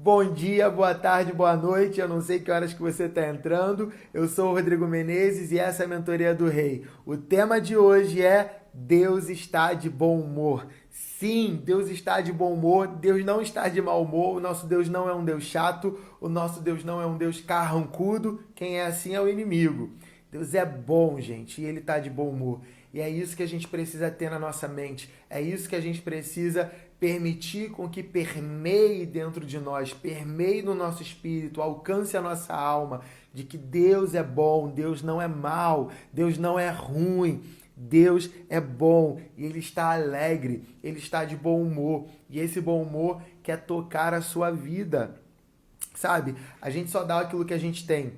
Bom dia, boa tarde, boa noite. Eu não sei que horas que você está entrando. Eu sou o Rodrigo Menezes e essa é a Mentoria do Rei. O tema de hoje é Deus está de bom humor. Sim, Deus está de bom humor. Deus não está de mau humor. O nosso Deus não é um Deus chato. O nosso Deus não é um Deus carrancudo. Quem é assim é o inimigo. Deus é bom, gente, e ele está de bom humor. E é isso que a gente precisa ter na nossa mente. É isso que a gente precisa permitir com que permeie dentro de nós, permeie no nosso espírito, alcance a nossa alma, de que Deus é bom, Deus não é mal, Deus não é ruim. Deus é bom e Ele está alegre, Ele está de bom humor e esse bom humor quer tocar a sua vida. Sabe? A gente só dá aquilo que a gente tem.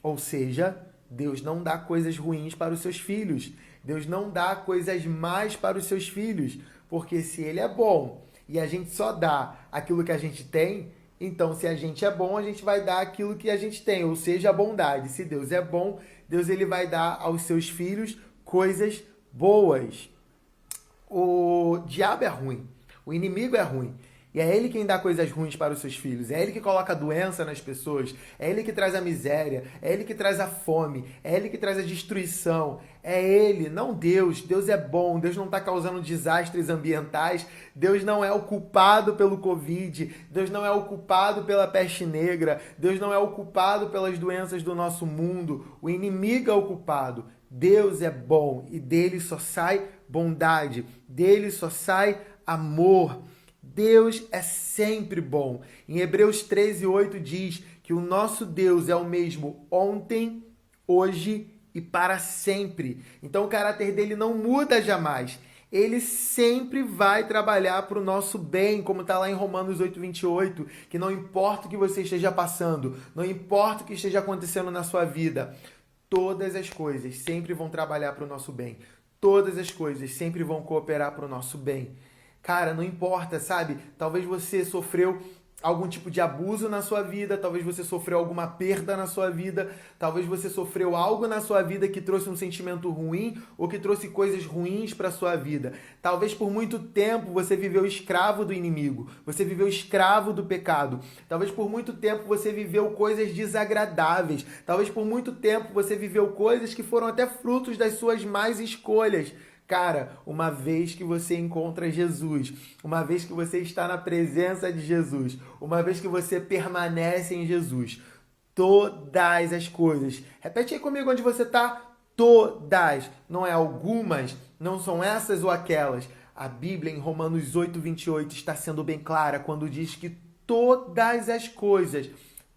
Ou seja, Deus não dá coisas ruins para os seus filhos. Deus não dá coisas mais para os seus filhos. Porque se ele é bom e a gente só dá aquilo que a gente tem, então se a gente é bom, a gente vai dar aquilo que a gente tem, ou seja, a bondade. Se Deus é bom, Deus ele vai dar aos seus filhos coisas boas. O diabo é ruim, o inimigo é ruim. E é ele quem dá coisas ruins para os seus filhos. É ele que coloca a doença nas pessoas. É ele que traz a miséria. É ele que traz a fome. É ele que traz a destruição. É ele, não Deus. Deus é bom. Deus não está causando desastres ambientais. Deus não é o culpado pelo Covid. Deus não é o culpado pela peste negra. Deus não é o culpado pelas doenças do nosso mundo. O inimigo é o culpado. Deus é bom e dele só sai bondade. Dele só sai amor. Deus é sempre bom. Em Hebreus 13, 8 diz que o nosso Deus é o mesmo ontem, hoje e para sempre. Então o caráter dele não muda jamais. Ele sempre vai trabalhar para o nosso bem, como está lá em Romanos 8, 28, que não importa o que você esteja passando, não importa o que esteja acontecendo na sua vida, todas as coisas sempre vão trabalhar para o nosso bem. Todas as coisas sempre vão cooperar para o nosso bem. Cara, não importa, sabe? Talvez você sofreu algum tipo de abuso na sua vida, talvez você sofreu alguma perda na sua vida, talvez você sofreu algo na sua vida que trouxe um sentimento ruim ou que trouxe coisas ruins para sua vida. Talvez por muito tempo você viveu escravo do inimigo, você viveu escravo do pecado. Talvez por muito tempo você viveu coisas desagradáveis. Talvez por muito tempo você viveu coisas que foram até frutos das suas más escolhas. Cara, uma vez que você encontra Jesus, uma vez que você está na presença de Jesus, uma vez que você permanece em Jesus, todas as coisas. Repete aí comigo onde você está. Todas, não é algumas, não são essas ou aquelas. A Bíblia, em Romanos 8, 28, está sendo bem clara quando diz que todas as coisas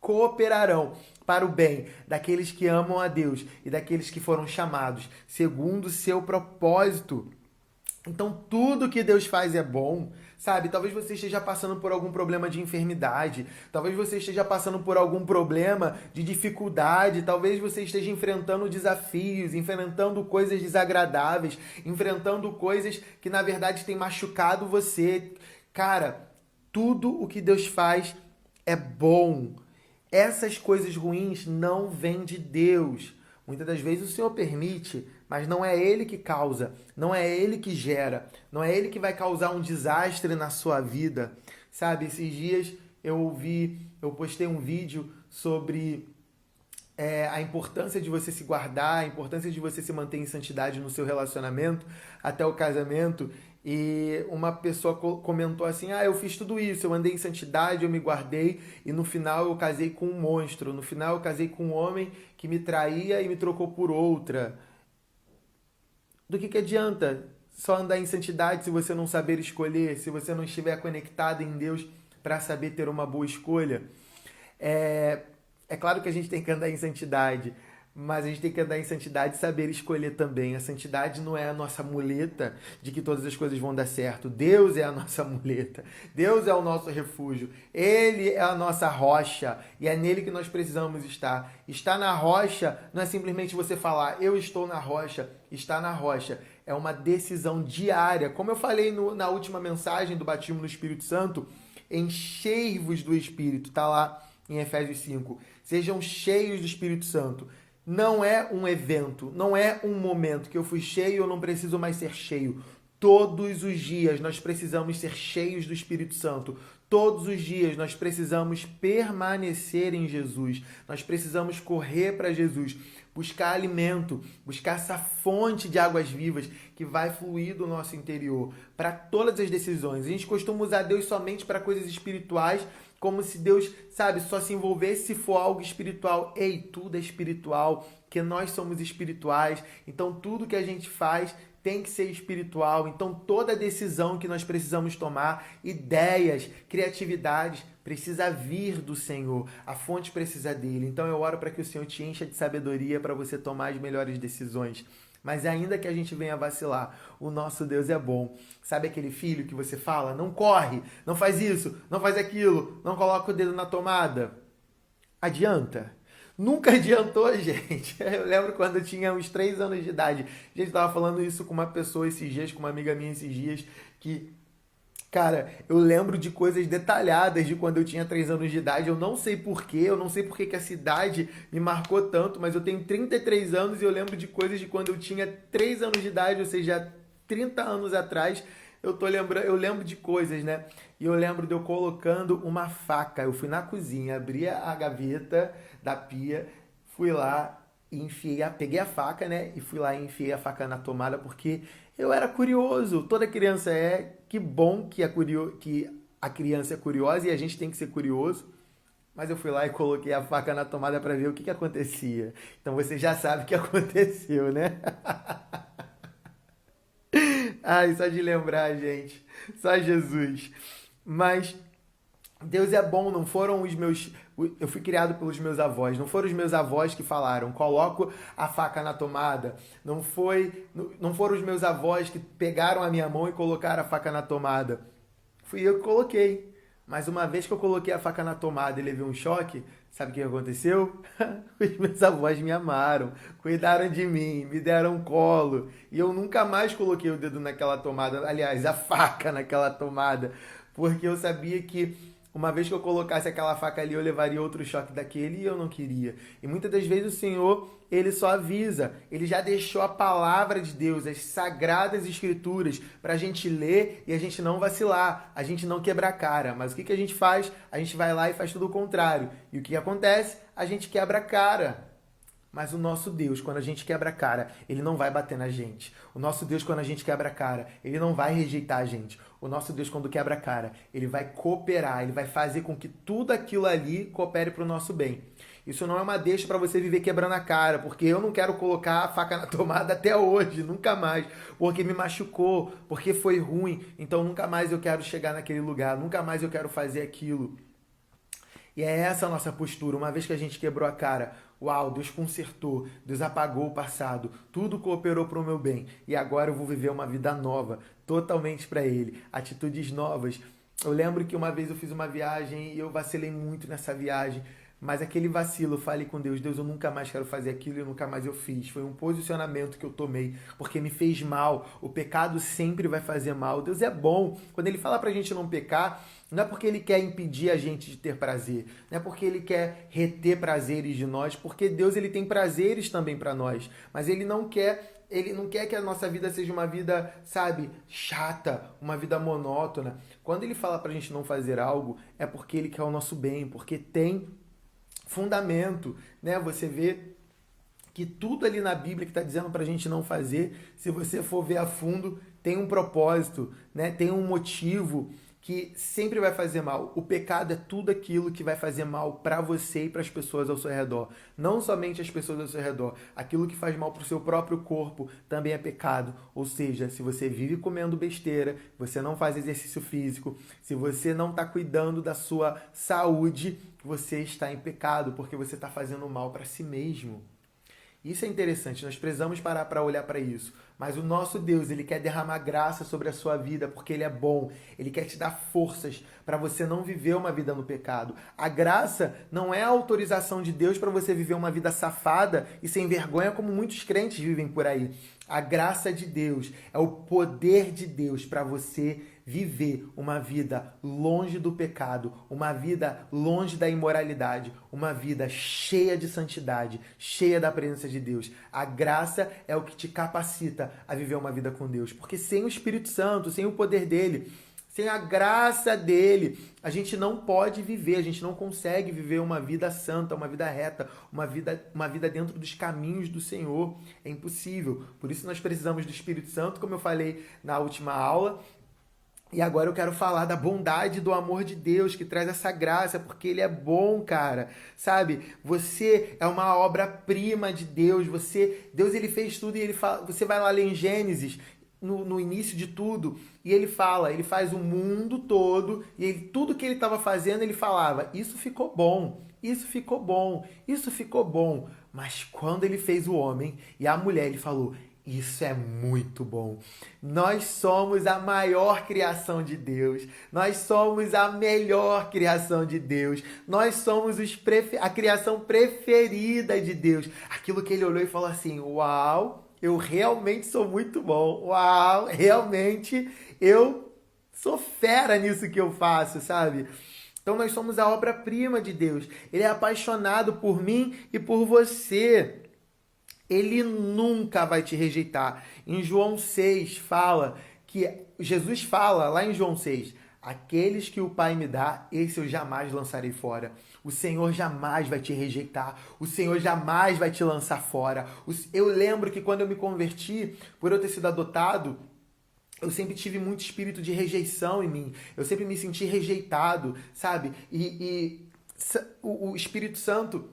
cooperarão para o bem daqueles que amam a Deus e daqueles que foram chamados segundo o seu propósito. Então, tudo que Deus faz é bom, sabe? Talvez você esteja passando por algum problema de enfermidade, talvez você esteja passando por algum problema de dificuldade, talvez você esteja enfrentando desafios, enfrentando coisas desagradáveis, enfrentando coisas que na verdade têm machucado você. Cara, tudo o que Deus faz é bom. Essas coisas ruins não vêm de Deus. Muitas das vezes o Senhor permite, mas não é Ele que causa, não é Ele que gera, não é Ele que vai causar um desastre na sua vida. Sabe, esses dias eu ouvi, eu postei um vídeo sobre é, a importância de você se guardar, a importância de você se manter em santidade no seu relacionamento até o casamento. E uma pessoa comentou assim: Ah, eu fiz tudo isso, eu andei em santidade, eu me guardei, e no final eu casei com um monstro. No final eu casei com um homem que me traía e me trocou por outra. Do que, que adianta só andar em santidade se você não saber escolher, se você não estiver conectado em Deus para saber ter uma boa escolha? É, é claro que a gente tem que andar em santidade, mas a gente tem que andar em santidade e saber escolher também. A santidade não é a nossa muleta de que todas as coisas vão dar certo. Deus é a nossa muleta. Deus é o nosso refúgio. Ele é a nossa rocha e é nele que nós precisamos estar. Estar na rocha não é simplesmente você falar, eu estou na rocha. Estar na rocha é uma decisão diária. Como eu falei no, na última mensagem do batismo no Espírito Santo, enchei-vos do Espírito. Está lá em Efésios 5. Sejam cheios do Espírito Santo não é um evento, não é um momento que eu fui cheio, eu não preciso mais ser cheio. Todos os dias nós precisamos ser cheios do Espírito Santo. Todos os dias nós precisamos permanecer em Jesus, nós precisamos correr para Jesus, buscar alimento, buscar essa fonte de águas vivas que vai fluir do nosso interior para todas as decisões. A gente costuma usar Deus somente para coisas espirituais, como se Deus, sabe, só se envolvesse se for algo espiritual. Ei, tudo é espiritual, que nós somos espirituais, então tudo que a gente faz tem que ser espiritual. Então, toda decisão que nós precisamos tomar, ideias, criatividades, precisa vir do Senhor. A fonte precisa dele. Então, eu oro para que o Senhor te encha de sabedoria para você tomar as melhores decisões. Mas ainda que a gente venha vacilar, o nosso Deus é bom. Sabe aquele filho que você fala, não corre, não faz isso, não faz aquilo, não coloca o dedo na tomada? Adianta? Nunca adiantou, gente. Eu lembro quando eu tinha uns 3 anos de idade. A gente tava falando isso com uma pessoa esses dias, com uma amiga minha esses dias, que Cara, eu lembro de coisas detalhadas de quando eu tinha 3 anos de idade. Eu não sei porquê, eu não sei porque que a cidade me marcou tanto, mas eu tenho 33 anos e eu lembro de coisas de quando eu tinha 3 anos de idade, ou seja, 30 anos atrás. Eu tô lembrando, eu lembro de coisas, né? E eu lembro de eu colocando uma faca. Eu fui na cozinha, abri a gaveta, da pia, fui lá e enfiei, a, peguei a faca, né? E fui lá e enfiei a faca na tomada porque eu era curioso. Toda criança é. Que bom que a, curio, que a criança é curiosa e a gente tem que ser curioso. Mas eu fui lá e coloquei a faca na tomada para ver o que, que acontecia. Então você já sabe o que aconteceu, né? Ai, só de lembrar, gente. Só Jesus. Mas Deus é bom, não foram os meus. Eu fui criado pelos meus avós, não foram os meus avós que falaram, coloco a faca na tomada. Não foi, não foram os meus avós que pegaram a minha mão e colocaram a faca na tomada. Fui eu que coloquei. Mas uma vez que eu coloquei a faca na tomada e levei um choque, sabe o que aconteceu? Os meus avós me amaram, cuidaram de mim, me deram um colo. E eu nunca mais coloquei o dedo naquela tomada, aliás, a faca naquela tomada, porque eu sabia que uma vez que eu colocasse aquela faca ali, eu levaria outro choque daquele e eu não queria. E muitas das vezes o Senhor, ele só avisa, ele já deixou a palavra de Deus, as sagradas escrituras, para a gente ler e a gente não vacilar, a gente não quebrar a cara. Mas o que, que a gente faz? A gente vai lá e faz tudo o contrário. E o que acontece? A gente quebra a cara. Mas o nosso Deus, quando a gente quebra a cara, ele não vai bater na gente. O nosso Deus, quando a gente quebra a cara, ele não vai rejeitar a gente. O nosso Deus, quando quebra a cara, ele vai cooperar, ele vai fazer com que tudo aquilo ali coopere para o nosso bem. Isso não é uma deixa para você viver quebrando a cara, porque eu não quero colocar a faca na tomada até hoje, nunca mais, porque me machucou, porque foi ruim, então nunca mais eu quero chegar naquele lugar, nunca mais eu quero fazer aquilo. E é essa a nossa postura. Uma vez que a gente quebrou a cara, uau, Deus consertou, Deus apagou o passado, tudo cooperou para o meu bem. E agora eu vou viver uma vida nova, totalmente para Ele. Atitudes novas. Eu lembro que uma vez eu fiz uma viagem e eu vacilei muito nessa viagem. Mas aquele vacilo, fale com Deus, Deus, eu nunca mais quero fazer aquilo e nunca mais eu fiz. Foi um posicionamento que eu tomei, porque me fez mal. O pecado sempre vai fazer mal. Deus é bom. Quando ele fala pra gente não pecar, não é porque ele quer impedir a gente de ter prazer, não é porque ele quer reter prazeres de nós, porque Deus ele tem prazeres também para nós, mas ele não quer ele não quer que a nossa vida seja uma vida, sabe, chata, uma vida monótona. Quando ele fala pra gente não fazer algo, é porque ele quer o nosso bem, porque tem fundamento, né? Você vê que tudo ali na Bíblia que está dizendo para a gente não fazer, se você for ver a fundo, tem um propósito, né? tem um motivo que sempre vai fazer mal. O pecado é tudo aquilo que vai fazer mal para você e para as pessoas ao seu redor. Não somente as pessoas ao seu redor. Aquilo que faz mal para o seu próprio corpo também é pecado. Ou seja, se você vive comendo besteira, você não faz exercício físico, se você não está cuidando da sua saúde, você está em pecado porque você está fazendo mal para si mesmo. Isso é interessante, nós precisamos parar para olhar para isso. Mas o nosso Deus, ele quer derramar graça sobre a sua vida porque ele é bom. Ele quer te dar forças para você não viver uma vida no pecado. A graça não é a autorização de Deus para você viver uma vida safada e sem vergonha como muitos crentes vivem por aí. A graça de Deus é o poder de Deus para você viver uma vida longe do pecado, uma vida longe da imoralidade, uma vida cheia de santidade, cheia da presença de Deus. A graça é o que te capacita a viver uma vida com Deus, porque sem o Espírito Santo, sem o poder dele, Sem a graça dele, a gente não pode viver, a gente não consegue viver uma vida santa, uma vida reta, uma vida, uma vida dentro dos caminhos do Senhor. É impossível. Por isso nós precisamos do Espírito Santo, como eu falei na última aula, e agora eu quero falar da bondade do amor de Deus que traz essa graça, porque ele é bom, cara. Sabe? Você é uma obra-prima de Deus. Você, Deus ele fez tudo e ele fala, você vai lá ler em Gênesis, no, no início de tudo, e ele fala, ele faz o mundo todo, e ele, tudo que ele estava fazendo, ele falava: "Isso ficou bom. Isso ficou bom. Isso ficou bom". Mas quando ele fez o homem e a mulher, ele falou: isso é muito bom. Nós somos a maior criação de Deus. Nós somos a melhor criação de Deus. Nós somos a criação preferida de Deus. Aquilo que ele olhou e falou assim: Uau, eu realmente sou muito bom. Uau, realmente eu sou fera nisso que eu faço, sabe? Então nós somos a obra-prima de Deus. Ele é apaixonado por mim e por você. Ele nunca vai te rejeitar. Em João 6 fala que Jesus fala lá em João 6, aqueles que o Pai me dá, esse eu jamais lançarei fora. O Senhor jamais vai te rejeitar. O Senhor jamais vai te lançar fora. Eu lembro que quando eu me converti, por eu ter sido adotado, eu sempre tive muito espírito de rejeição em mim. Eu sempre me senti rejeitado, sabe? E, e o Espírito Santo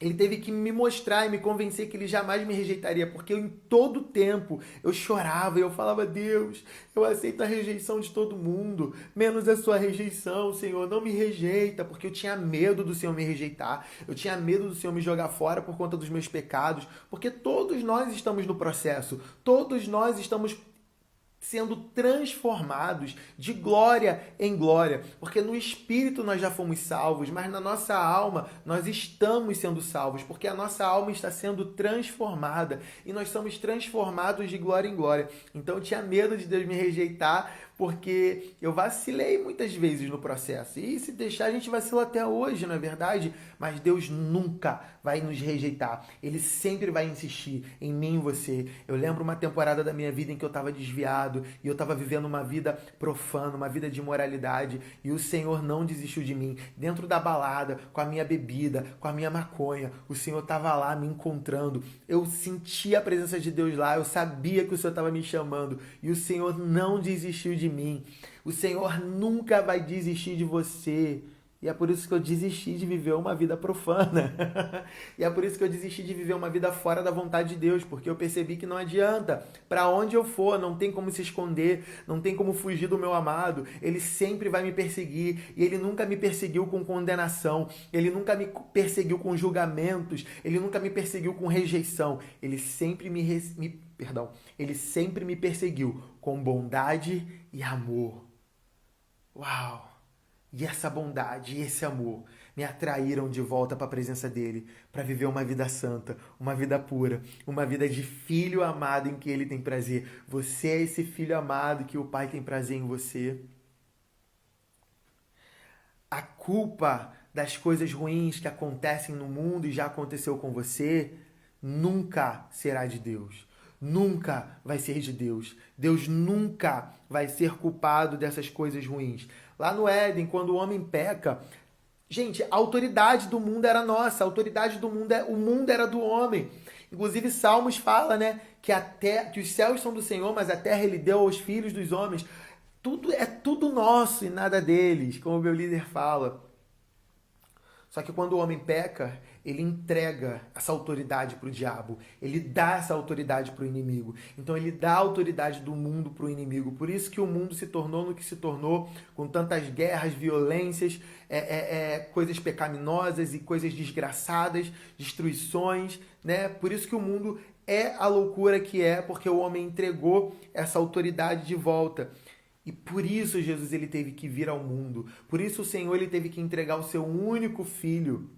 ele teve que me mostrar e me convencer que ele jamais me rejeitaria, porque eu, em todo tempo eu chorava e eu falava: Deus, eu aceito a rejeição de todo mundo, menos a sua rejeição, Senhor, não me rejeita, porque eu tinha medo do Senhor me rejeitar, eu tinha medo do Senhor me jogar fora por conta dos meus pecados, porque todos nós estamos no processo, todos nós estamos sendo transformados de glória em glória, porque no espírito nós já fomos salvos, mas na nossa alma nós estamos sendo salvos, porque a nossa alma está sendo transformada. E nós somos transformados de glória em glória. Então eu tinha medo de Deus me rejeitar, porque eu vacilei muitas vezes no processo. E se deixar, a gente vacila até hoje, não é verdade? Mas Deus nunca vai nos rejeitar. Ele sempre vai insistir em mim e você. Eu lembro uma temporada da minha vida em que eu estava desviado e eu estava vivendo uma vida profana, uma vida de imoralidade, e o Senhor não desistiu de mim. Dentro da balada, com a minha bebida, com a minha maconha, o Senhor estava lá me encontrando. Eu sentia a presença de Deus lá, eu sabia que o Senhor estava me chamando, e o Senhor não desistiu de mim. O Senhor nunca vai desistir de você. E é por isso que eu desisti de viver uma vida profana. e é por isso que eu desisti de viver uma vida fora da vontade de Deus, porque eu percebi que não adianta. Para onde eu for, não tem como se esconder, não tem como fugir do meu amado. Ele sempre vai me perseguir e ele nunca me perseguiu com condenação, ele nunca me perseguiu com julgamentos, ele nunca me perseguiu com rejeição. Ele sempre me, me perdão, ele sempre me perseguiu com bondade e amor. Uau! E essa bondade e esse amor me atraíram de volta para a presença dele, para viver uma vida santa, uma vida pura, uma vida de filho amado em que ele tem prazer. Você é esse filho amado que o pai tem prazer em você. A culpa das coisas ruins que acontecem no mundo e já aconteceu com você nunca será de Deus nunca vai ser de Deus. Deus nunca vai ser culpado dessas coisas ruins. Lá no Éden, quando o homem peca, gente, a autoridade do mundo era nossa, a autoridade do mundo é, o mundo era do homem. Inclusive Salmos fala, né, que até que os céus são do Senhor, mas a terra ele deu aos filhos dos homens. Tudo é tudo nosso e nada deles, como o meu líder fala. Só que quando o homem peca, ele entrega essa autoridade para o diabo, ele dá essa autoridade para o inimigo. Então ele dá a autoridade do mundo para o inimigo. Por isso que o mundo se tornou no que se tornou, com tantas guerras, violências, é, é, é, coisas pecaminosas e coisas desgraçadas, destruições, né? Por isso que o mundo é a loucura que é, porque o homem entregou essa autoridade de volta. E por isso Jesus ele teve que vir ao mundo. Por isso o Senhor ele teve que entregar o seu único filho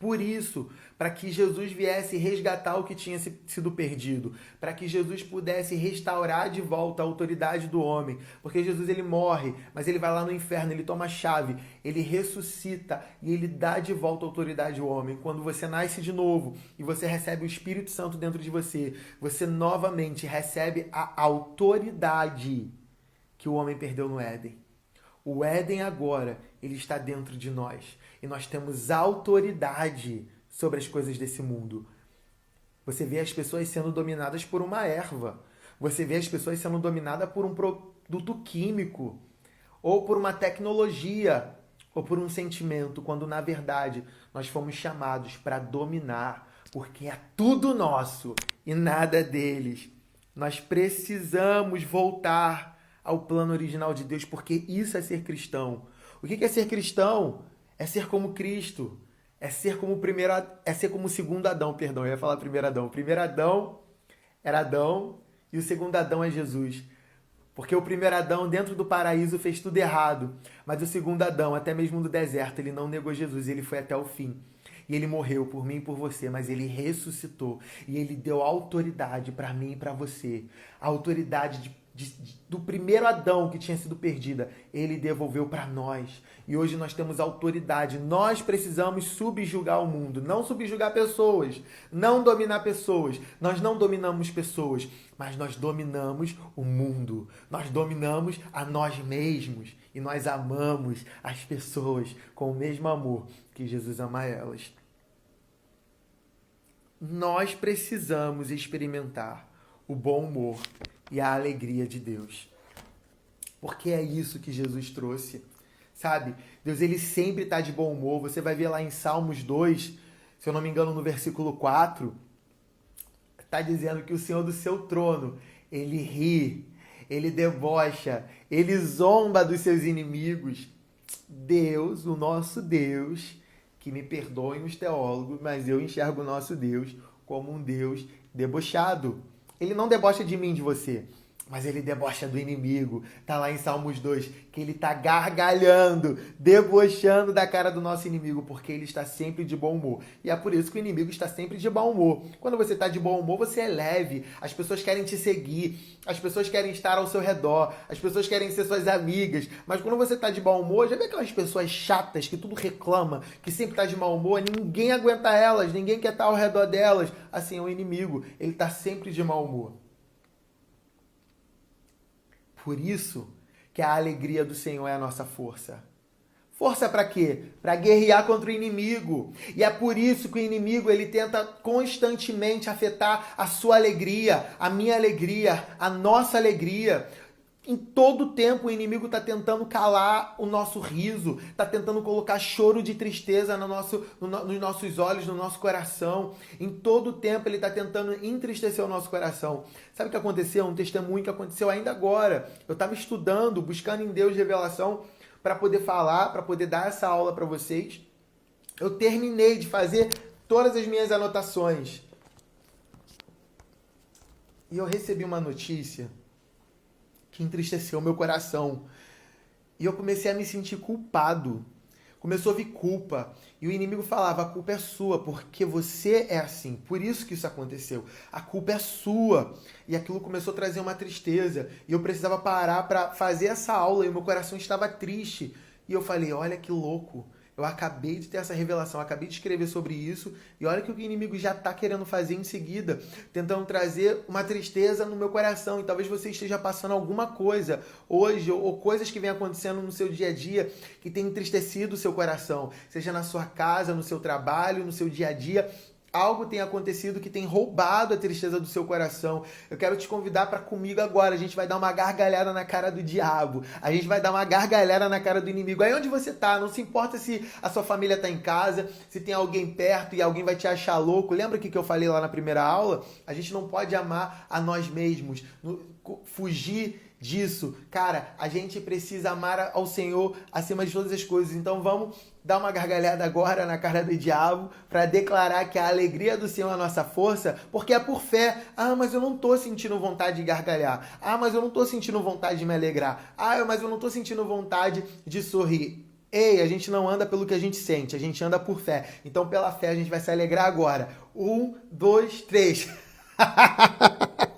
por isso, para que Jesus viesse resgatar o que tinha sido perdido, para que Jesus pudesse restaurar de volta a autoridade do homem, porque Jesus ele morre, mas ele vai lá no inferno, ele toma a chave, ele ressuscita e ele dá de volta a autoridade ao homem. Quando você nasce de novo e você recebe o Espírito Santo dentro de você, você novamente recebe a autoridade que o homem perdeu no Éden. O Éden agora, ele está dentro de nós. E nós temos autoridade sobre as coisas desse mundo. Você vê as pessoas sendo dominadas por uma erva. Você vê as pessoas sendo dominadas por um produto químico. Ou por uma tecnologia. Ou por um sentimento. Quando na verdade nós fomos chamados para dominar. Porque é tudo nosso e nada deles. Nós precisamos voltar ao plano original de Deus, porque isso é ser cristão. O que é ser cristão? É ser como Cristo. É ser como o primeiro, é ser como o segundo Adão, perdão, eu ia falar primeiro Adão. O primeiro Adão era Adão e o segundo Adão é Jesus. Porque o primeiro Adão, dentro do paraíso, fez tudo errado. Mas o segundo Adão, até mesmo no deserto, ele não negou Jesus, ele foi até o fim. E ele morreu por mim e por você, mas ele ressuscitou. E ele deu autoridade para mim e para você. Autoridade de de, do primeiro Adão que tinha sido perdida, ele devolveu para nós. E hoje nós temos autoridade. Nós precisamos subjugar o mundo, não subjugar pessoas, não dominar pessoas. Nós não dominamos pessoas, mas nós dominamos o mundo. Nós dominamos a nós mesmos e nós amamos as pessoas com o mesmo amor que Jesus ama elas. Nós precisamos experimentar o bom humor e a alegria de Deus. Porque é isso que Jesus trouxe. Sabe? Deus ele sempre está de bom humor. Você vai ver lá em Salmos 2, se eu não me engano, no versículo 4, está dizendo que o Senhor do seu trono, ele ri, ele debocha, ele zomba dos seus inimigos. Deus, o nosso Deus, que me perdoem os teólogos, mas eu enxergo o nosso Deus como um Deus debochado. Ele não debocha de mim, de você, mas ele debocha do inimigo. Tá lá em Salmos 2, que ele tá gargalhando, debochando da cara do nosso inimigo, porque ele está sempre de bom humor. E é por isso que o inimigo está sempre de bom humor. Quando você está de bom humor, você é leve, as pessoas querem te seguir, as pessoas querem estar ao seu redor, as pessoas querem ser suas amigas. Mas quando você está de bom humor, já vê aquelas pessoas chatas que tudo reclama, que sempre está de mau humor, ninguém aguenta elas, ninguém quer estar ao redor delas. Assim é o inimigo, ele está sempre de mau humor. Por isso que a alegria do Senhor é a nossa força. Força para quê? Para guerrear contra o inimigo. E é por isso que o inimigo ele tenta constantemente afetar a sua alegria, a minha alegria, a nossa alegria. Em todo tempo o inimigo está tentando calar o nosso riso, está tentando colocar choro de tristeza no nosso, no, nos nossos olhos, no nosso coração. Em todo tempo ele está tentando entristecer o nosso coração. Sabe o que aconteceu? Um testemunho que aconteceu ainda agora. Eu estava estudando, buscando em Deus revelação para poder falar, para poder dar essa aula para vocês. Eu terminei de fazer todas as minhas anotações. E eu recebi uma notícia que entristeceu meu coração. E eu comecei a me sentir culpado. Começou a vir culpa. E o inimigo falava: a culpa é sua, porque você é assim. Por isso que isso aconteceu. A culpa é sua. E aquilo começou a trazer uma tristeza. E eu precisava parar para fazer essa aula. E o meu coração estava triste. E eu falei: olha que louco. Eu acabei de ter essa revelação, acabei de escrever sobre isso, e olha que o inimigo já está querendo fazer em seguida, tentando trazer uma tristeza no meu coração. E talvez você esteja passando alguma coisa hoje, ou, ou coisas que vem acontecendo no seu dia a dia que tem entristecido o seu coração, seja na sua casa, no seu trabalho, no seu dia a dia algo tem acontecido que tem roubado a tristeza do seu coração. Eu quero te convidar para comigo agora. A gente vai dar uma gargalhada na cara do diabo. A gente vai dar uma gargalhada na cara do inimigo. Aí onde você tá, não se importa se a sua família tá em casa, se tem alguém perto e alguém vai te achar louco. Lembra que eu falei lá na primeira aula? A gente não pode amar a nós mesmos, fugir disso. Cara, a gente precisa amar ao Senhor acima de todas as coisas. Então vamos dar uma gargalhada agora na cara do diabo para declarar que a alegria do Senhor é a nossa força, porque é por fé. Ah, mas eu não tô sentindo vontade de gargalhar. Ah, mas eu não tô sentindo vontade de me alegrar. Ah, mas eu não tô sentindo vontade de sorrir. Ei, a gente não anda pelo que a gente sente, a gente anda por fé. Então, pela fé, a gente vai se alegrar agora. Um, dois, três.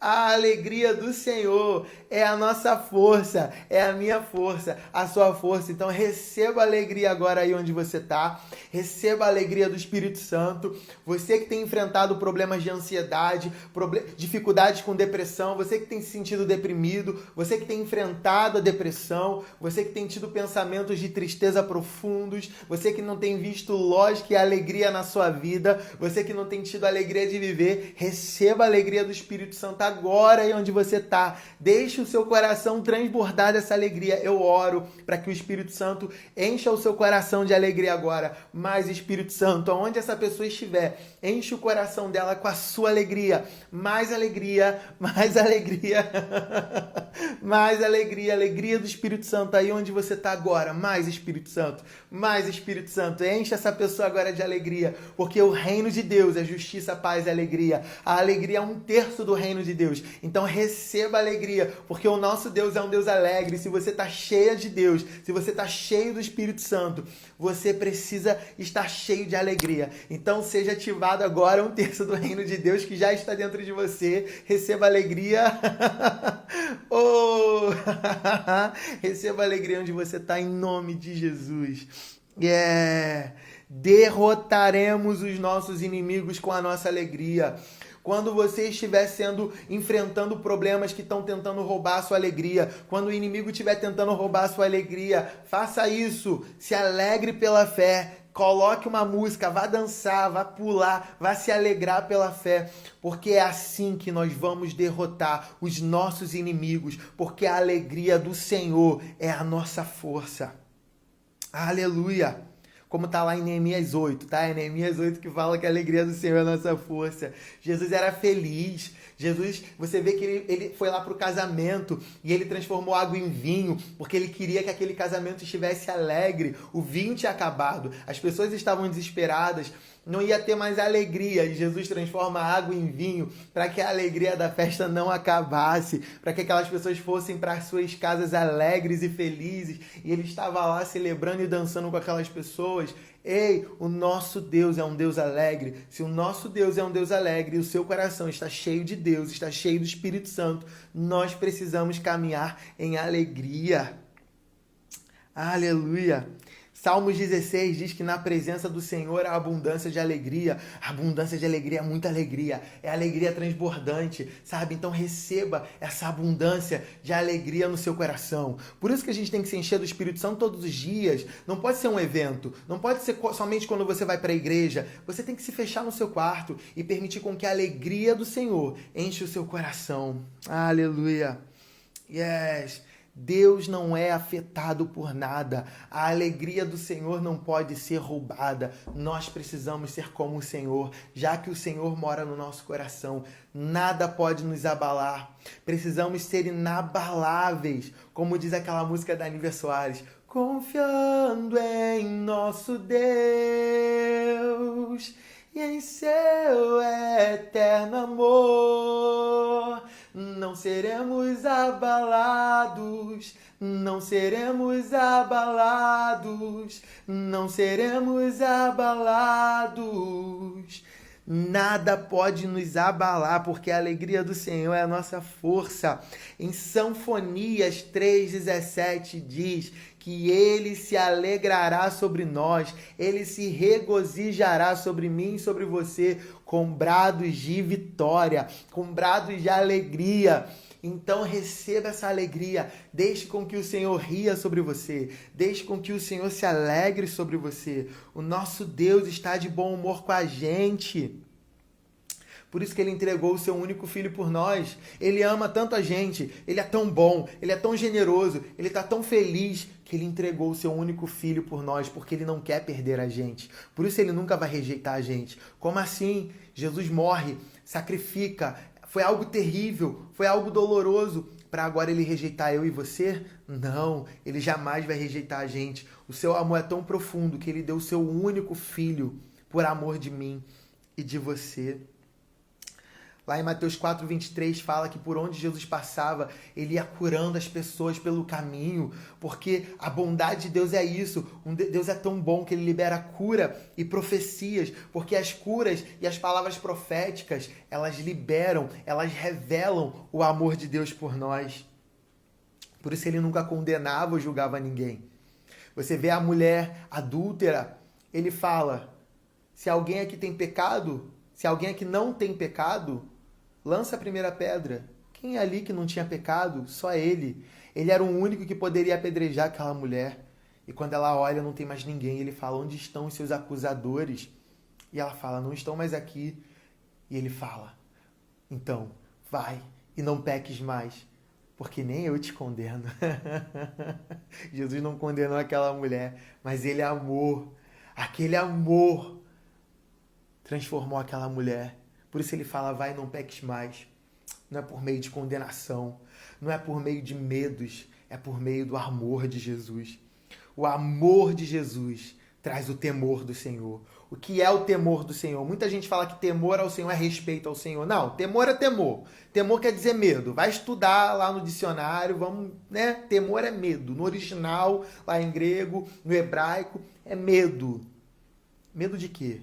A alegria do Senhor é a nossa força, é a minha força, a sua força. Então receba alegria agora aí onde você está. Receba a alegria do Espírito Santo. Você que tem enfrentado problemas de ansiedade, dificuldades com depressão, você que tem se sentido deprimido, você que tem enfrentado a depressão, você que tem tido pensamentos de tristeza profundos, você que não tem visto lógica e alegria na sua vida, você que não tem tido alegria de viver, receba a alegria do Espírito Santo agora aí onde você está. Deixe o seu coração transbordar dessa alegria. Eu oro para que o Espírito Santo encha o seu coração de alegria agora. Mais Espírito Santo, aonde essa pessoa estiver, enche o coração dela com a sua alegria. Mais alegria, mais alegria, mais alegria, alegria do Espírito Santo aí onde você está agora. Mais Espírito Santo, mais Espírito Santo, enche essa pessoa agora de alegria, porque o reino de Deus é justiça, paz e alegria. A alegria é um terço do reino de Deus. Então receba alegria, porque o nosso Deus é um Deus alegre. Se você está cheia de Deus, se você está cheio do Espírito Santo, você precisa estar cheio de alegria. Então seja ativado agora um terço do reino de Deus que já está dentro de você. Receba alegria. oh! Receba alegria onde você está, em nome de Jesus. Yeah! Derrotaremos os nossos inimigos com a nossa alegria. Quando você estiver sendo enfrentando problemas que estão tentando roubar a sua alegria, quando o inimigo estiver tentando roubar a sua alegria, faça isso. Se alegre pela fé. Coloque uma música, vá dançar, vá pular, vá se alegrar pela fé, porque é assim que nós vamos derrotar os nossos inimigos, porque a alegria do Senhor é a nossa força. Aleluia! como está lá em Neemias 8, tá? É Neemias 8 que fala que a alegria do Senhor é a nossa força. Jesus era feliz. Jesus, você vê que ele, ele foi lá para o casamento e ele transformou água em vinho, porque ele queria que aquele casamento estivesse alegre. O vinho tinha acabado, as pessoas estavam desesperadas, não ia ter mais alegria. E Jesus transforma a água em vinho para que a alegria da festa não acabasse, para que aquelas pessoas fossem para suas casas alegres e felizes. E ele estava lá celebrando e dançando com aquelas pessoas. Ei, o nosso Deus é um Deus alegre. Se o nosso Deus é um Deus alegre e o seu coração está cheio de Deus, está cheio do Espírito Santo, nós precisamos caminhar em alegria. Aleluia. Salmos 16 diz que na presença do Senhor há abundância de alegria. abundância de alegria é muita alegria. É alegria transbordante, sabe? Então receba essa abundância de alegria no seu coração. Por isso que a gente tem que se encher do Espírito Santo todos os dias. Não pode ser um evento. Não pode ser somente quando você vai para a igreja. Você tem que se fechar no seu quarto e permitir com que a alegria do Senhor enche o seu coração. Aleluia. Yes. Deus não é afetado por nada. A alegria do Senhor não pode ser roubada. Nós precisamos ser como o Senhor, já que o Senhor mora no nosso coração. Nada pode nos abalar. Precisamos ser inabaláveis, como diz aquela música da Nívia Soares. Confiando em nosso Deus e em seu eterno amor não seremos abalados, não seremos abalados, não seremos abalados. Nada pode nos abalar, porque a alegria do Senhor é a nossa força. Em Sanfonias 3,17 diz que ele se alegrará sobre nós, ele se regozijará sobre mim e sobre você com brados de vitória, com brados de alegria. Então receba essa alegria, deixe com que o Senhor ria sobre você, deixe com que o Senhor se alegre sobre você. O nosso Deus está de bom humor com a gente. Por isso que ele entregou o seu único filho por nós. Ele ama tanto a gente, ele é tão bom, ele é tão generoso, ele está tão feliz que ele entregou o seu único filho por nós, porque ele não quer perder a gente. Por isso ele nunca vai rejeitar a gente. Como assim? Jesus morre, sacrifica. Foi algo terrível, foi algo doloroso para agora ele rejeitar eu e você? Não, ele jamais vai rejeitar a gente. O seu amor é tão profundo que ele deu o seu único filho por amor de mim e de você. Lá em Mateus 4, 23 fala que por onde Jesus passava, ele ia curando as pessoas pelo caminho, porque a bondade de Deus é isso. Um Deus é tão bom que ele libera cura e profecias, porque as curas e as palavras proféticas, elas liberam, elas revelam o amor de Deus por nós. Por isso ele nunca condenava ou julgava ninguém. Você vê a mulher adúltera, ele fala: se alguém aqui tem pecado, se alguém aqui não tem pecado, lança a primeira pedra. Quem é ali que não tinha pecado? Só ele. Ele era o único que poderia apedrejar aquela mulher. E quando ela olha, não tem mais ninguém. Ele fala: Onde estão os seus acusadores? E ela fala: Não estão mais aqui. E ele fala: Então, vai e não peques mais, porque nem eu te condeno. Jesus não condenou aquela mulher, mas ele amou. Aquele amor transformou aquela mulher por isso ele fala: vai, não peques mais. Não é por meio de condenação, não é por meio de medos, é por meio do amor de Jesus. O amor de Jesus traz o temor do Senhor. O que é o temor do Senhor? Muita gente fala que temor ao Senhor é respeito ao Senhor. Não, temor é temor. Temor quer dizer medo. Vai estudar lá no dicionário, vamos, né? Temor é medo. No original, lá em grego, no hebraico, é medo. Medo de quê?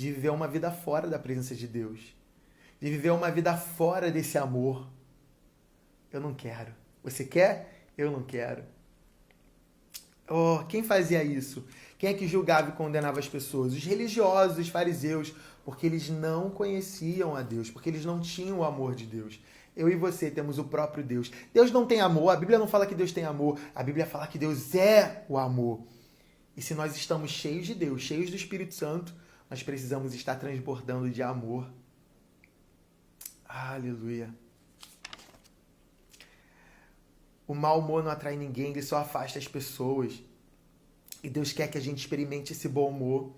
De viver uma vida fora da presença de Deus, de viver uma vida fora desse amor. Eu não quero. Você quer? Eu não quero. Oh, quem fazia isso? Quem é que julgava e condenava as pessoas? Os religiosos, os fariseus, porque eles não conheciam a Deus, porque eles não tinham o amor de Deus. Eu e você temos o próprio Deus. Deus não tem amor, a Bíblia não fala que Deus tem amor, a Bíblia fala que Deus é o amor. E se nós estamos cheios de Deus, cheios do Espírito Santo, nós precisamos estar transbordando de amor. Aleluia. O mau humor não atrai ninguém, ele só afasta as pessoas. E Deus quer que a gente experimente esse bom humor.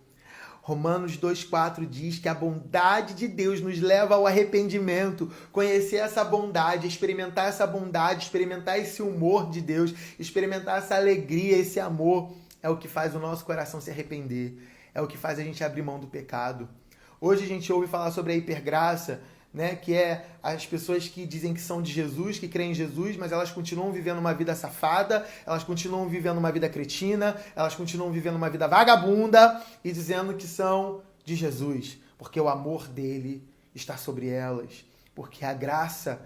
Romanos 2,4 diz que a bondade de Deus nos leva ao arrependimento. Conhecer essa bondade, experimentar essa bondade, experimentar esse humor de Deus, experimentar essa alegria, esse amor, é o que faz o nosso coração se arrepender é o que faz a gente abrir mão do pecado. Hoje a gente ouve falar sobre a hipergraça, né, que é as pessoas que dizem que são de Jesus, que creem em Jesus, mas elas continuam vivendo uma vida safada, elas continuam vivendo uma vida cretina, elas continuam vivendo uma vida vagabunda e dizendo que são de Jesus, porque o amor dele está sobre elas, porque a graça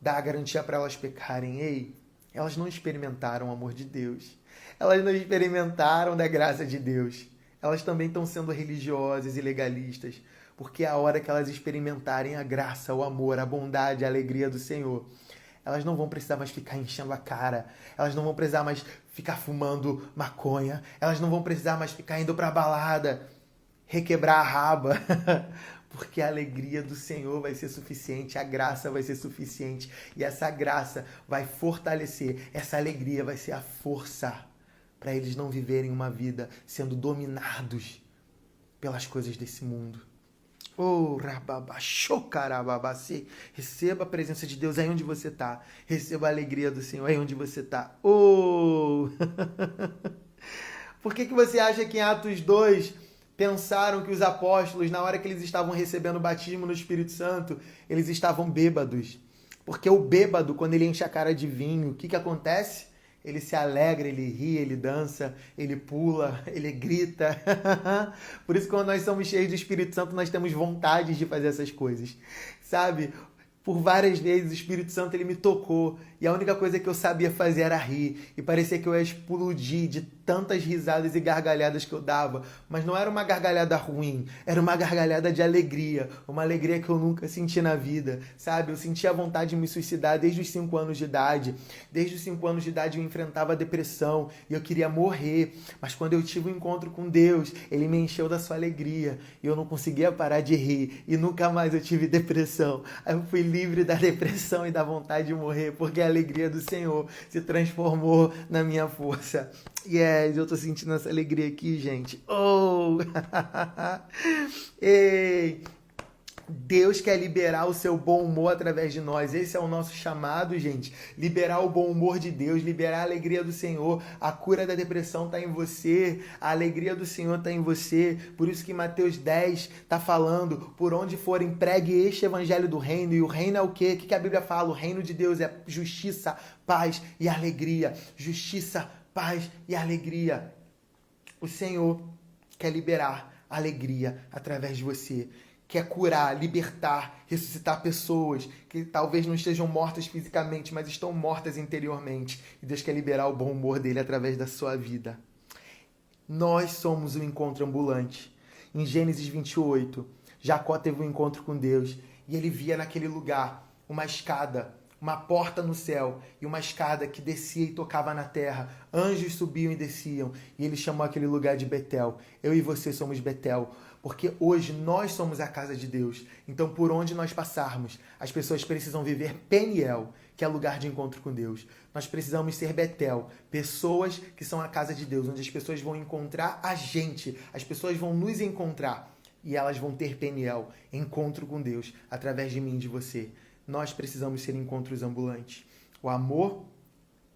dá a garantia para elas pecarem. Ei, elas não experimentaram o amor de Deus. Elas não experimentaram da graça de Deus elas também estão sendo religiosas e legalistas, porque é a hora que elas experimentarem a graça, o amor, a bondade, a alegria do Senhor, elas não vão precisar mais ficar enchendo a cara, elas não vão precisar mais ficar fumando maconha, elas não vão precisar mais ficar indo para balada, requebrar a raba, porque a alegria do Senhor vai ser suficiente, a graça vai ser suficiente, e essa graça vai fortalecer, essa alegria vai ser a força para eles não viverem uma vida sendo dominados pelas coisas desse mundo. Oh, rababaxocarababacê. Receba a presença de Deus aí onde você está. Receba a alegria do Senhor aí onde você está. Oh! Por que, que você acha que em Atos 2 pensaram que os apóstolos, na hora que eles estavam recebendo o batismo no Espírito Santo, eles estavam bêbados? Porque o bêbado, quando ele enche a cara de vinho, o que, que acontece? Ele se alegra, ele ri, ele dança, ele pula, ele grita. Por isso, quando nós somos cheios do Espírito Santo, nós temos vontade de fazer essas coisas. Sabe? Por várias vezes o Espírito Santo ele me tocou e a única coisa que eu sabia fazer era rir e parecia que eu ia explodir de tantas risadas e gargalhadas que eu dava, mas não era uma gargalhada ruim, era uma gargalhada de alegria, uma alegria que eu nunca senti na vida, sabe? Eu sentia vontade de me suicidar desde os 5 anos de idade. Desde os 5 anos de idade eu enfrentava a depressão e eu queria morrer, mas quando eu tive um encontro com Deus, ele me encheu da sua alegria e eu não conseguia parar de rir e nunca mais eu tive depressão. Eu fui livre da depressão e da vontade de morrer, porque a alegria do Senhor se transformou na minha força. Yes, eu tô sentindo essa alegria aqui, gente. Oh! Ei! Deus quer liberar o seu bom humor através de nós. Esse é o nosso chamado, gente. Liberar o bom humor de Deus, liberar a alegria do Senhor. A cura da depressão está em você, a alegria do Senhor está em você. Por isso que Mateus 10 está falando: por onde forem, pregue este evangelho do reino. E o reino é o quê? O que a Bíblia fala? O reino de Deus é justiça, paz e alegria. Justiça, paz e alegria. O Senhor quer liberar alegria através de você quer curar, libertar, ressuscitar pessoas que talvez não estejam mortas fisicamente, mas estão mortas interiormente. E Deus quer liberar o bom humor dele através da sua vida. Nós somos o encontro ambulante. Em Gênesis 28, Jacó teve um encontro com Deus e ele via naquele lugar uma escada, uma porta no céu e uma escada que descia e tocava na terra. Anjos subiam e desciam e ele chamou aquele lugar de Betel. Eu e você somos Betel porque hoje nós somos a casa de Deus. Então, por onde nós passarmos, as pessoas precisam viver Peniel, que é lugar de encontro com Deus. Nós precisamos ser Betel, pessoas que são a casa de Deus, onde as pessoas vão encontrar a gente, as pessoas vão nos encontrar e elas vão ter Peniel, encontro com Deus, através de mim e de você. Nós precisamos ser encontros ambulantes. O amor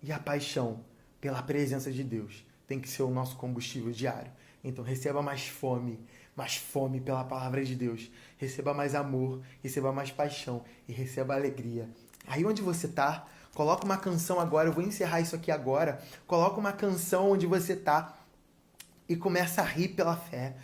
e a paixão pela presença de Deus tem que ser o nosso combustível diário. Então receba mais fome, mais fome pela palavra de Deus. Receba mais amor, receba mais paixão e receba alegria. Aí onde você tá, coloca uma canção agora, eu vou encerrar isso aqui agora. Coloca uma canção onde você tá e começa a rir pela fé.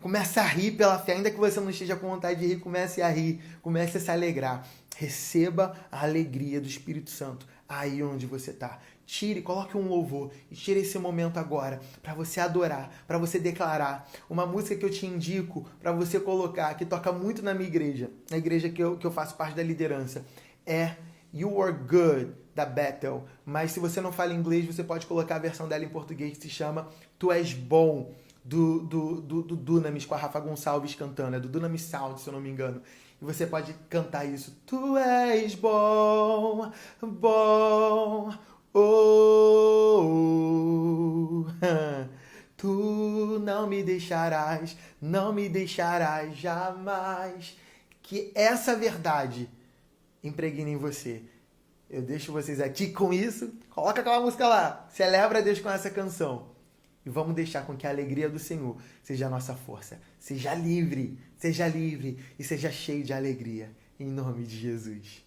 Começa a rir pela fé, ainda que você não esteja com vontade de rir, comece a rir, comece a se alegrar. Receba a alegria do Espírito Santo aí onde você está. Tire, coloque um louvor e tire esse momento agora para você adorar, para você declarar. Uma música que eu te indico para você colocar, que toca muito na minha igreja, na igreja que eu, que eu faço parte da liderança, é You Are Good, da Bethel. Mas se você não fala inglês, você pode colocar a versão dela em português que se chama Tu És Bom, do, do, do, do Dunamis, com a Rafa Gonçalves cantando. É do Dunamis Sound, se eu não me engano. Você pode cantar isso. Tu és bom, bom, oh, tu não me deixarás, não me deixarás jamais. Que essa verdade impregne em você. Eu deixo vocês aqui com isso. Coloca aquela música lá. Celebra Deus com essa canção. E vamos deixar com que a alegria do Senhor seja a nossa força. Seja livre, seja livre e seja cheio de alegria. Em nome de Jesus.